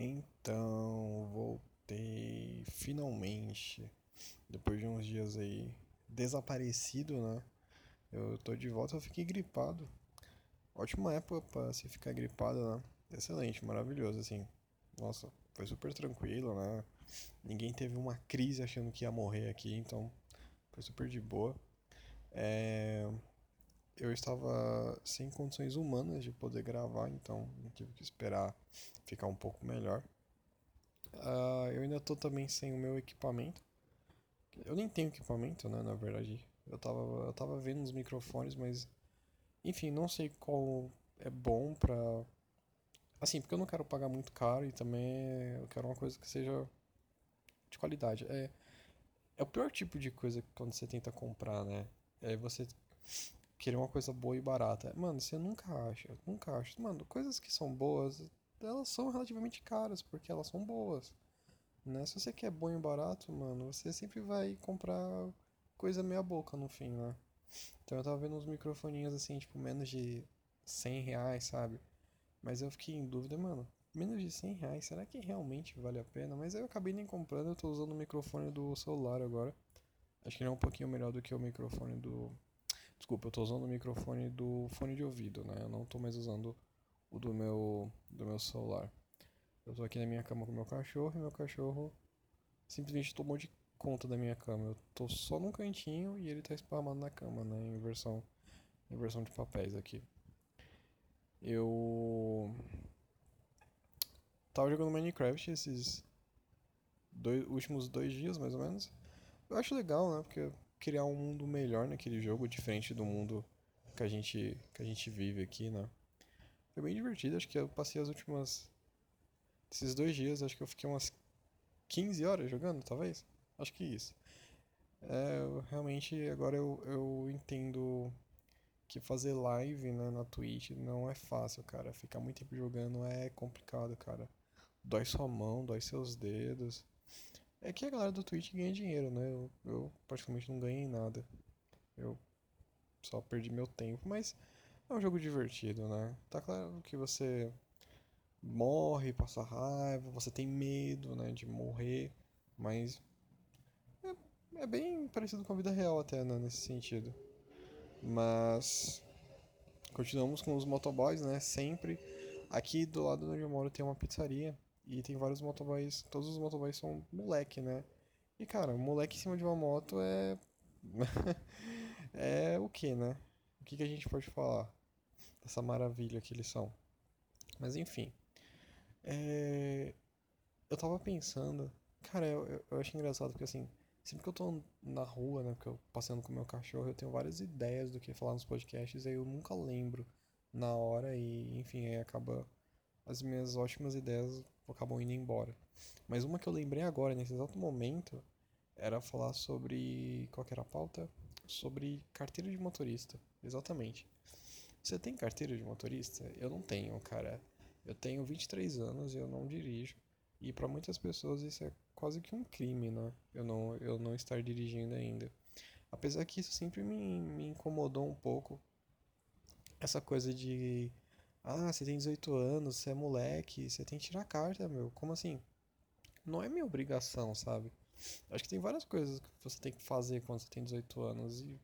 Então, voltei finalmente. Depois de uns dias aí desaparecido, né? Eu tô de volta, eu fiquei gripado. Ótima época pra se ficar gripado, né? Excelente, maravilhoso, assim. Nossa, foi super tranquilo, né? Ninguém teve uma crise achando que ia morrer aqui, então foi super de boa. É... Eu estava sem condições humanas de poder gravar, então tive que esperar ficar um pouco melhor. Uh, eu ainda tô também sem o meu equipamento. Eu nem tenho equipamento, né, na verdade. Eu tava, eu tava vendo os microfones, mas. Enfim, não sei qual é bom pra. Assim, porque eu não quero pagar muito caro e também eu quero uma coisa que seja de qualidade. É, é o pior tipo de coisa quando você tenta comprar, né? É você querer uma coisa boa e barata. Mano, você nunca acha, nunca acha. Mano, coisas que são boas, elas são relativamente caras, porque elas são boas. Né? Se você quer bom e barato, mano, você sempre vai comprar coisa meia boca no fim, né? Então eu tava vendo uns microfoninhos assim, tipo, menos de 100 reais, sabe? Mas eu fiquei em dúvida, mano, menos de 100 reais, será que realmente vale a pena? Mas eu acabei nem comprando, eu tô usando o microfone do celular agora. Acho que ele é um pouquinho melhor do que o microfone do. Desculpa, eu tô usando o microfone do fone de ouvido, né? Eu não tô mais usando o do meu, do meu celular. Eu tô aqui na minha cama com meu cachorro e meu cachorro simplesmente tomou de conta da minha cama. Eu tô só num cantinho e ele tá esparramado na cama, né? Em versão, em versão de papéis aqui. Eu tava jogando Minecraft esses dois, últimos dois dias, mais ou menos. Eu acho legal, né? Porque criar um mundo melhor naquele jogo, diferente do mundo que a gente, que a gente vive aqui, né? Foi bem divertido, acho que eu passei as últimas. Esses dois dias, acho que eu fiquei umas 15 horas jogando, talvez. Acho que isso. É, eu, realmente, agora eu, eu entendo que fazer live né, na Twitch não é fácil, cara. Ficar muito tempo jogando é complicado, cara. Dói sua mão, dói seus dedos. É que a galera do Twitch ganha dinheiro, né? Eu, eu praticamente não ganhei nada. Eu só perdi meu tempo, mas é um jogo divertido, né? Tá claro que você morre, passa raiva, você tem medo, né, de morrer, mas é, é bem parecido com a vida real até, né, nesse sentido. Mas continuamos com os motoboys, né, sempre. Aqui do lado onde eu moro tem uma pizzaria e tem vários motoboys, todos os motoboys são moleque, né? E cara, moleque em cima de uma moto é é o que, né? O que, que a gente pode falar? essa maravilha que eles são. Mas enfim. É... Eu tava pensando. Cara, eu, eu, eu acho engraçado porque assim. Sempre que eu tô na rua, né? Porque eu passeando com meu cachorro, eu tenho várias ideias do que falar nos podcasts, aí eu nunca lembro na hora e, enfim, aí acaba. As minhas ótimas ideias acabam indo embora. Mas uma que eu lembrei agora, nesse exato momento, era falar sobre. Qual que era a pauta? Sobre carteira de motorista. Exatamente. Você tem carteira de motorista? Eu não tenho, cara. Eu tenho 23 anos e eu não dirijo. E para muitas pessoas isso é quase que um crime, né? Eu não, eu não estar dirigindo ainda. Apesar que isso sempre me, me incomodou um pouco. Essa coisa de. Ah, você tem 18 anos, você é moleque, você tem que tirar carta, meu. Como assim? Não é minha obrigação, sabe? Acho que tem várias coisas que você tem que fazer quando você tem 18 anos. E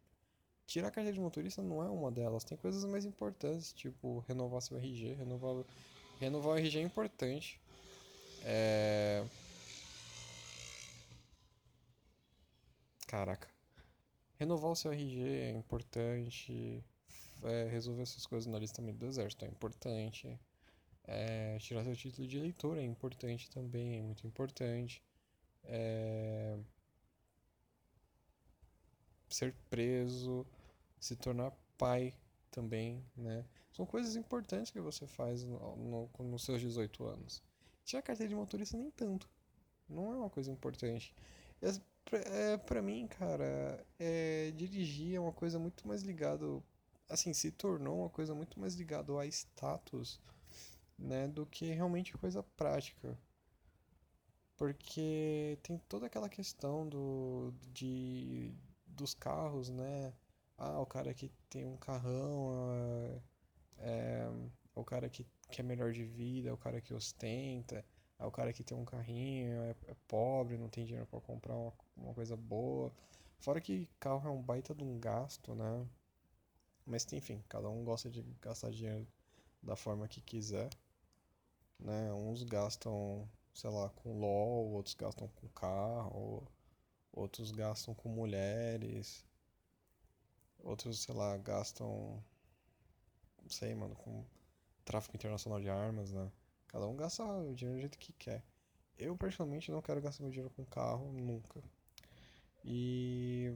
Tirar a carteira de motorista não é uma delas. Tem coisas mais importantes, tipo renovar seu RG. Renovar, renovar o RG é importante. É... Caraca. Renovar o seu RG é importante. É, resolver essas coisas na lista do exército é importante. É, tirar seu título de eleitor é importante também, é muito importante. É, ser preso, se tornar pai também, né? São coisas importantes que você faz no, no, nos seus 18 anos. Tirar carteira de motorista nem tanto. Não é uma coisa importante. É, pra, é, pra mim, cara, é, dirigir é uma coisa muito mais ligado. Assim, se tornou uma coisa muito mais ligada a status, né? Do que realmente coisa prática. Porque tem toda aquela questão do, de, dos carros, né? Ah, o cara que tem um carrão, é, é, o cara que, que é melhor de vida, é o cara que ostenta. é o cara que tem um carrinho, é, é pobre, não tem dinheiro para comprar uma, uma coisa boa. Fora que carro é um baita de um gasto, né? Mas enfim, cada um gosta de gastar dinheiro da forma que quiser, né? Uns gastam, sei lá, com LOL, outros gastam com carro, outros gastam com mulheres, outros, sei lá, gastam, não sei, mano, com tráfico internacional de armas, né? Cada um gasta o dinheiro do jeito que quer. Eu, particularmente, não quero gastar meu dinheiro com carro, nunca. E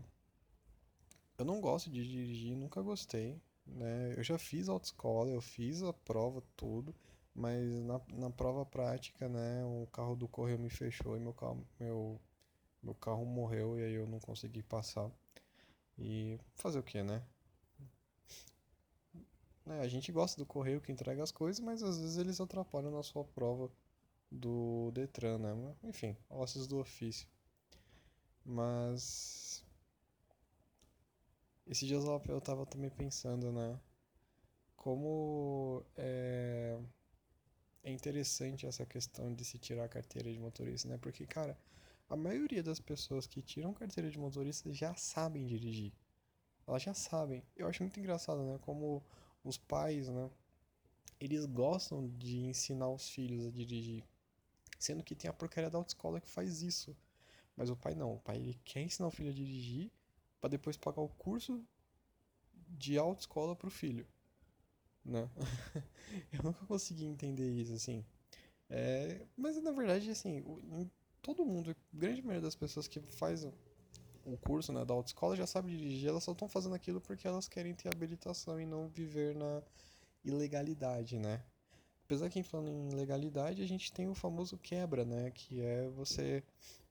eu não gosto de dirigir, nunca gostei, né? Eu já fiz autoescola, eu fiz a prova, tudo, mas na, na prova prática, né, o carro do correio me fechou e meu carro, meu, meu carro morreu e aí eu não consegui passar. E fazer o que, né? É, a gente gosta do correio que entrega as coisas, mas às vezes eles atrapalham na sua prova do Detran, né? Enfim, ossos do ofício. Mas. Esses dias eu tava também pensando, né? Como é, é interessante essa questão de se tirar a carteira de motorista, né? Porque, cara, a maioria das pessoas que tiram carteira de motorista já sabem dirigir. Elas já sabem. Eu acho muito engraçado, né? Como os pais, né? Eles gostam de ensinar os filhos a dirigir. Sendo que tem a porcaria da autoescola que faz isso. Mas o pai não. O pai ele quer ensinar o filho a dirigir para depois pagar o curso de autoescola pro filho. Né? Eu nunca consegui entender isso, assim. É, mas na verdade, assim, todo mundo, grande maioria das pessoas que faz o curso né, da autoescola já sabe dirigir, elas só estão fazendo aquilo porque elas querem ter habilitação e não viver na ilegalidade, né? Apesar que falando em legalidade, a gente tem o famoso quebra, né? Que é você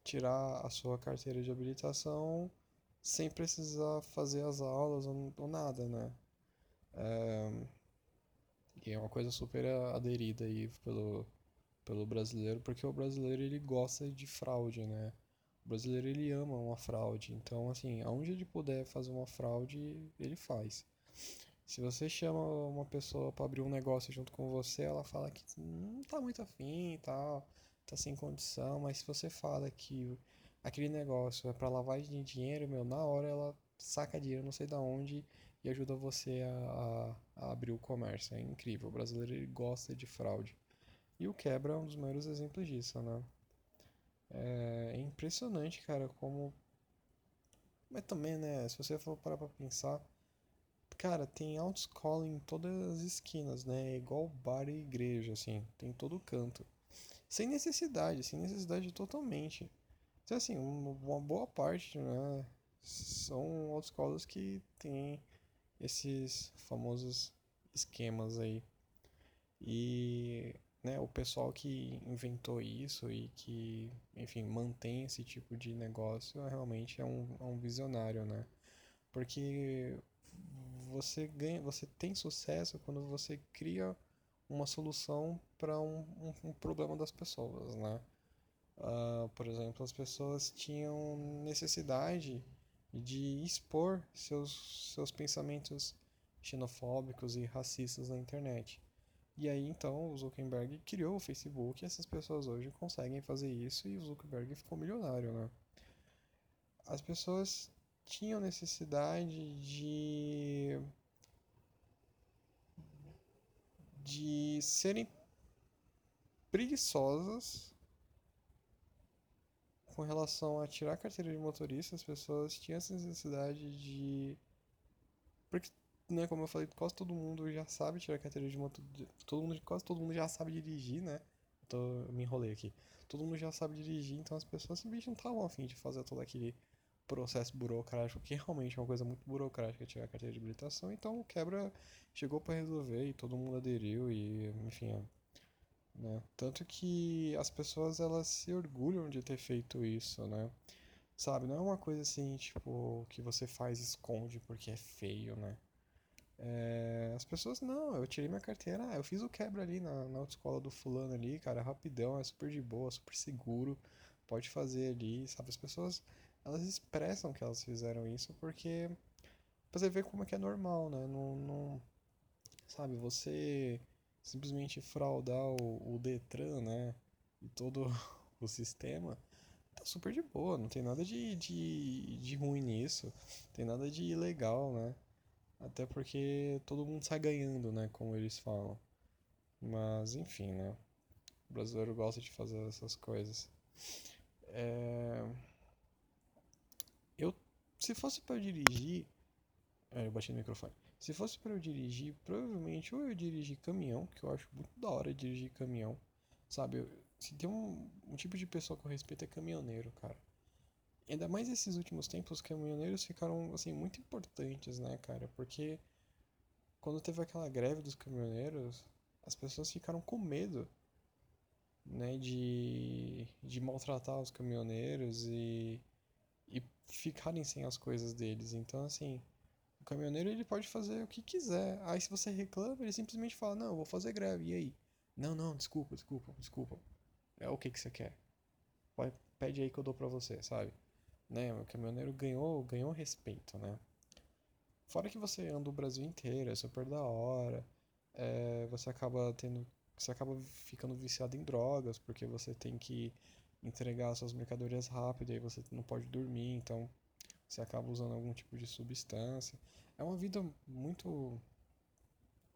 tirar a sua carteira de habilitação sem precisar fazer as aulas ou, ou nada, né? É, e é uma coisa super aderida aí pelo, pelo brasileiro, porque o brasileiro ele gosta de fraude, né? O brasileiro ele ama uma fraude, então assim, aonde ele puder fazer uma fraude, ele faz. Se você chama uma pessoa para abrir um negócio junto com você, ela fala que não tá muito afim e tal, tá sem condição, mas se você fala que aquele negócio é para lavagem de dinheiro, meu, na hora ela saca dinheiro não sei da onde e ajuda você a, a, a abrir o comércio. É incrível, o brasileiro ele gosta de fraude. E o quebra é um dos maiores exemplos disso, né? É, é impressionante, cara, como. Mas também, né? Se você for parar pra pensar. Cara, tem autoescola em todas as esquinas, né? É igual bar e igreja, assim. Tem todo canto. Sem necessidade, sem necessidade totalmente. Então, assim, uma boa parte, né? São autoescolas que tem esses famosos esquemas aí. E né, o pessoal que inventou isso e que, enfim, mantém esse tipo de negócio realmente é um, é um visionário, né? Porque você ganha, você tem sucesso quando você cria uma solução para um, um, um, problema das pessoas, né? Uh, por exemplo, as pessoas tinham necessidade de expor seus, seus pensamentos xenofóbicos e racistas na internet. E aí então o Zuckerberg criou o Facebook e essas pessoas hoje conseguem fazer isso e o Zuckerberg ficou milionário, né? As pessoas tinham necessidade de de serem preguiçosas com relação a tirar a carteira de motorista, as pessoas tinham essa necessidade de porque né, como eu falei, quase todo mundo já sabe tirar carteira de moto. Todo mundo, quase todo mundo já sabe dirigir, né? Tô, me enrolei aqui. Todo mundo já sabe dirigir, então as pessoas simplesmente não estavam afim de fazer todo aquele processo burocrático, que realmente é uma coisa muito burocrática tirar a carteira de habilitação. Então o quebra chegou para resolver e todo mundo aderiu e, enfim, né? Tanto que as pessoas elas se orgulham de ter feito isso, né? Sabe, não é uma coisa assim, tipo, que você faz esconde porque é feio, né? É, as pessoas, não, eu tirei minha carteira, ah, eu fiz o quebra ali na, na autoescola do fulano ali, cara, rapidão, é super de boa, super seguro, pode fazer ali, sabe? As pessoas, elas expressam que elas fizeram isso porque pra você ver como é que é normal, né? Não, não sabe, você simplesmente fraudar o, o Detran, né? e todo o sistema, tá super de boa, não tem nada de, de, de ruim nisso, tem nada de ilegal, né? Até porque todo mundo sai ganhando, né? Como eles falam. Mas enfim, né? O brasileiro gosta de fazer essas coisas. É... Eu, se fosse para dirigir, é, eu bati no microfone. Se fosse para eu dirigir, provavelmente ou eu dirigir caminhão, que eu acho muito da hora dirigir caminhão, sabe? Se tem um, um tipo de pessoa que eu respeito é caminhoneiro, cara. Ainda mais esses últimos tempos, os caminhoneiros ficaram, assim, muito importantes, né, cara? Porque quando teve aquela greve dos caminhoneiros, as pessoas ficaram com medo, né, de, de maltratar os caminhoneiros e, e ficarem sem as coisas deles. Então, assim, caminhoneiro ele pode fazer o que quiser. Aí, se você reclama, ele simplesmente fala: Não, vou fazer greve. E aí? Não, não, desculpa, desculpa, desculpa. É o que que você quer? Vai, pede aí que eu dou pra você, sabe? Né? O caminhoneiro ganhou, ganhou respeito, né? Fora que você anda o Brasil inteiro, é super da hora. É, você acaba tendo. Você acaba ficando viciado em drogas, porque você tem que entregar suas mercadorias rápido, aí você não pode dormir, então você acaba usando algum tipo de substância. É uma vida muito.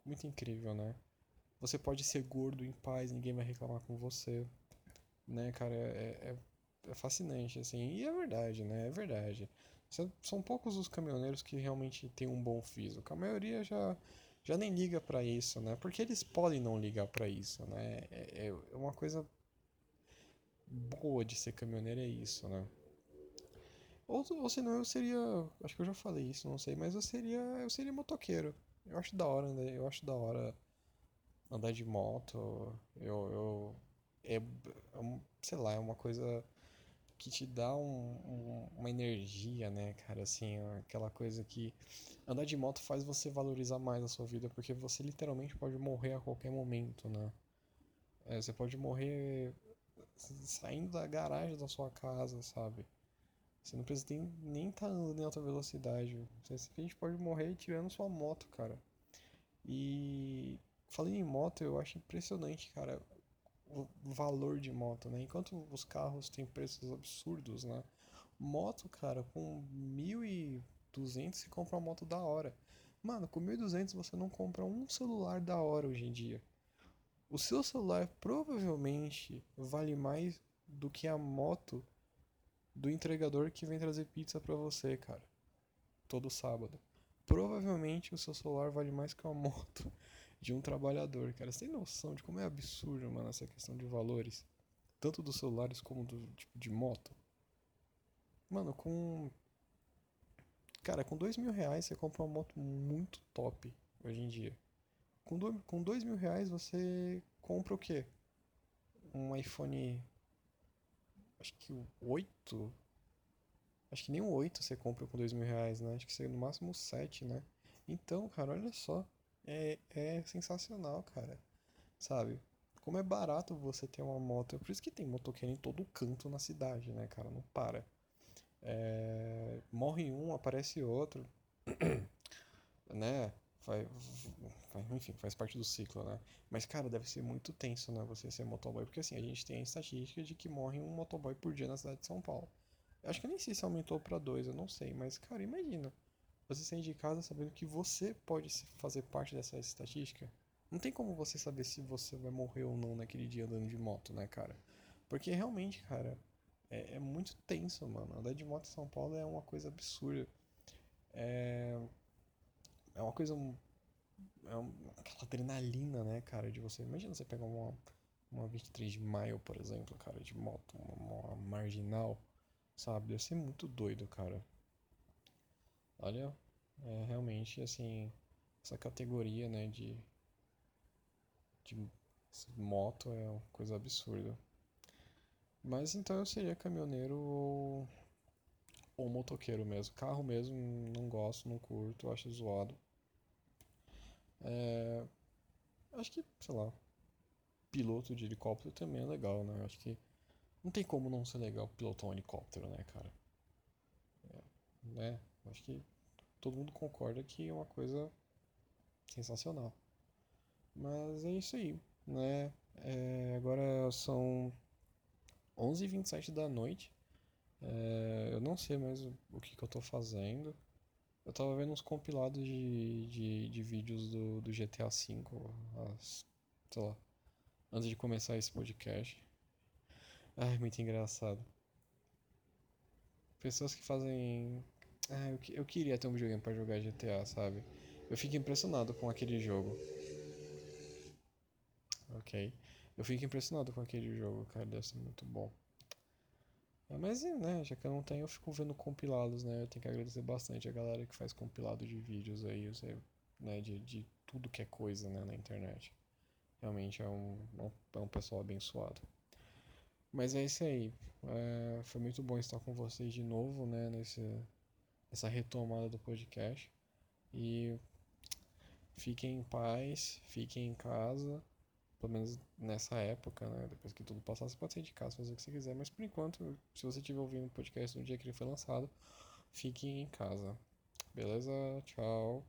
muito incrível, né? Você pode ser gordo em paz, ninguém vai reclamar com você né, cara, é, é, é fascinante, assim, e é verdade, né, é verdade. São poucos os caminhoneiros que realmente têm um bom físico, a maioria já, já nem liga para isso, né, porque eles podem não ligar para isso, né, é, é uma coisa boa de ser caminhoneiro é isso, né. Ou, ou senão eu seria, acho que eu já falei isso, não sei, mas eu seria, eu seria motoqueiro. Eu acho da hora, né? Eu acho da hora andar de moto. Eu, eu é, é sei lá, é uma coisa que te dá um, um, uma energia, né, cara, assim, aquela coisa que andar de moto faz você valorizar mais a sua vida, porque você literalmente pode morrer a qualquer momento, né? É, você pode morrer saindo da garagem da sua casa, sabe? Você não precisa nem estar tá andando em alta velocidade. Você simplesmente pode morrer tirando sua moto, cara. E falando em moto, eu acho impressionante, cara o valor de moto, né? Enquanto os carros têm preços absurdos, né? Moto, cara, com 1.200 você compra uma moto da hora. Mano, com 1.200 você não compra um celular da hora hoje em dia. O seu celular provavelmente vale mais do que a moto do entregador que vem trazer pizza para você, cara. Todo sábado. Provavelmente o seu celular vale mais que uma moto de um trabalhador, cara. Você tem noção de como é absurdo, mano, essa questão de valores? Tanto dos celulares como do tipo de moto. Mano, com. Cara, com dois mil reais você compra uma moto muito top hoje em dia. Com, do... com dois mil reais você compra o quê? Um iPhone. Acho que o 8. Acho que nem o 8 você compra com dois mil reais, né? Acho que você no máximo o 7, né? Então, cara, olha só é, é sensacional, cara. Sabe? Como é barato você ter uma moto. É por isso que tem motoqueiro em todo canto na cidade, né, cara? Não para. É... Morre um, aparece outro. né? Vai, enfim, faz parte do ciclo, né? Mas, cara, deve ser muito tenso, né? Você ser motoboy. Porque, assim, a gente tem a estatística de que morre um motoboy por dia na cidade de São Paulo. Eu acho que nem sei se aumentou para dois, eu não sei. Mas, cara, imagina você sair de casa sabendo que você pode fazer parte dessa estatística. Não tem como você saber se você vai morrer ou não naquele dia andando de moto, né, cara? Porque realmente, cara, é, é muito tenso, mano. Andar de moto em São Paulo é uma coisa absurda. É, é uma coisa. É uma, aquela adrenalina, né, cara, de você. Imagina você pegar uma, uma 23 de maio, por exemplo, cara, de moto, uma, uma marginal, sabe? Deve ser muito doido, cara. Olha, é realmente assim, essa categoria, né, de, de moto é uma coisa absurda. Mas então eu seria caminhoneiro ou, ou motoqueiro mesmo. Carro mesmo, não gosto, não curto, acho zoado. É, acho que, sei lá, piloto de helicóptero também é legal, né? Acho que não tem como não ser legal pilotar um helicóptero, né, cara? É, né? Acho que todo mundo concorda que é uma coisa sensacional. Mas é isso aí, né? É, agora são 11h27 da noite. É, eu não sei mais o, que, que eu tô fazendo. Eu tava vendo uns compilados de, de, de vídeos do, do GTA V, as, sei lá, antes de começar esse podcast. Ai, muito engraçado. Pessoas que fazem. Ah, eu, eu queria ter um videogame pra jogar GTA, sabe? Eu fico impressionado com aquele jogo. Ok. Eu fico impressionado com aquele jogo, cara, deve ser muito bom. É, mas, né, já que eu não tenho, eu fico vendo compilados, né? Eu tenho que agradecer bastante a galera que faz compilado de vídeos aí, eu sei, né, de, de tudo que é coisa, né, na internet. Realmente é um, é um pessoal abençoado. Mas é isso aí. É, foi muito bom estar com vocês de novo, né, nesse, nessa retomada do podcast. E fiquem em paz, fiquem em casa pelo menos nessa época, né? Depois que tudo passar, você pode sair de casa, fazer o que você quiser, mas por enquanto, se você estiver ouvindo o podcast no dia que ele foi lançado, fique em casa. Beleza? Tchau.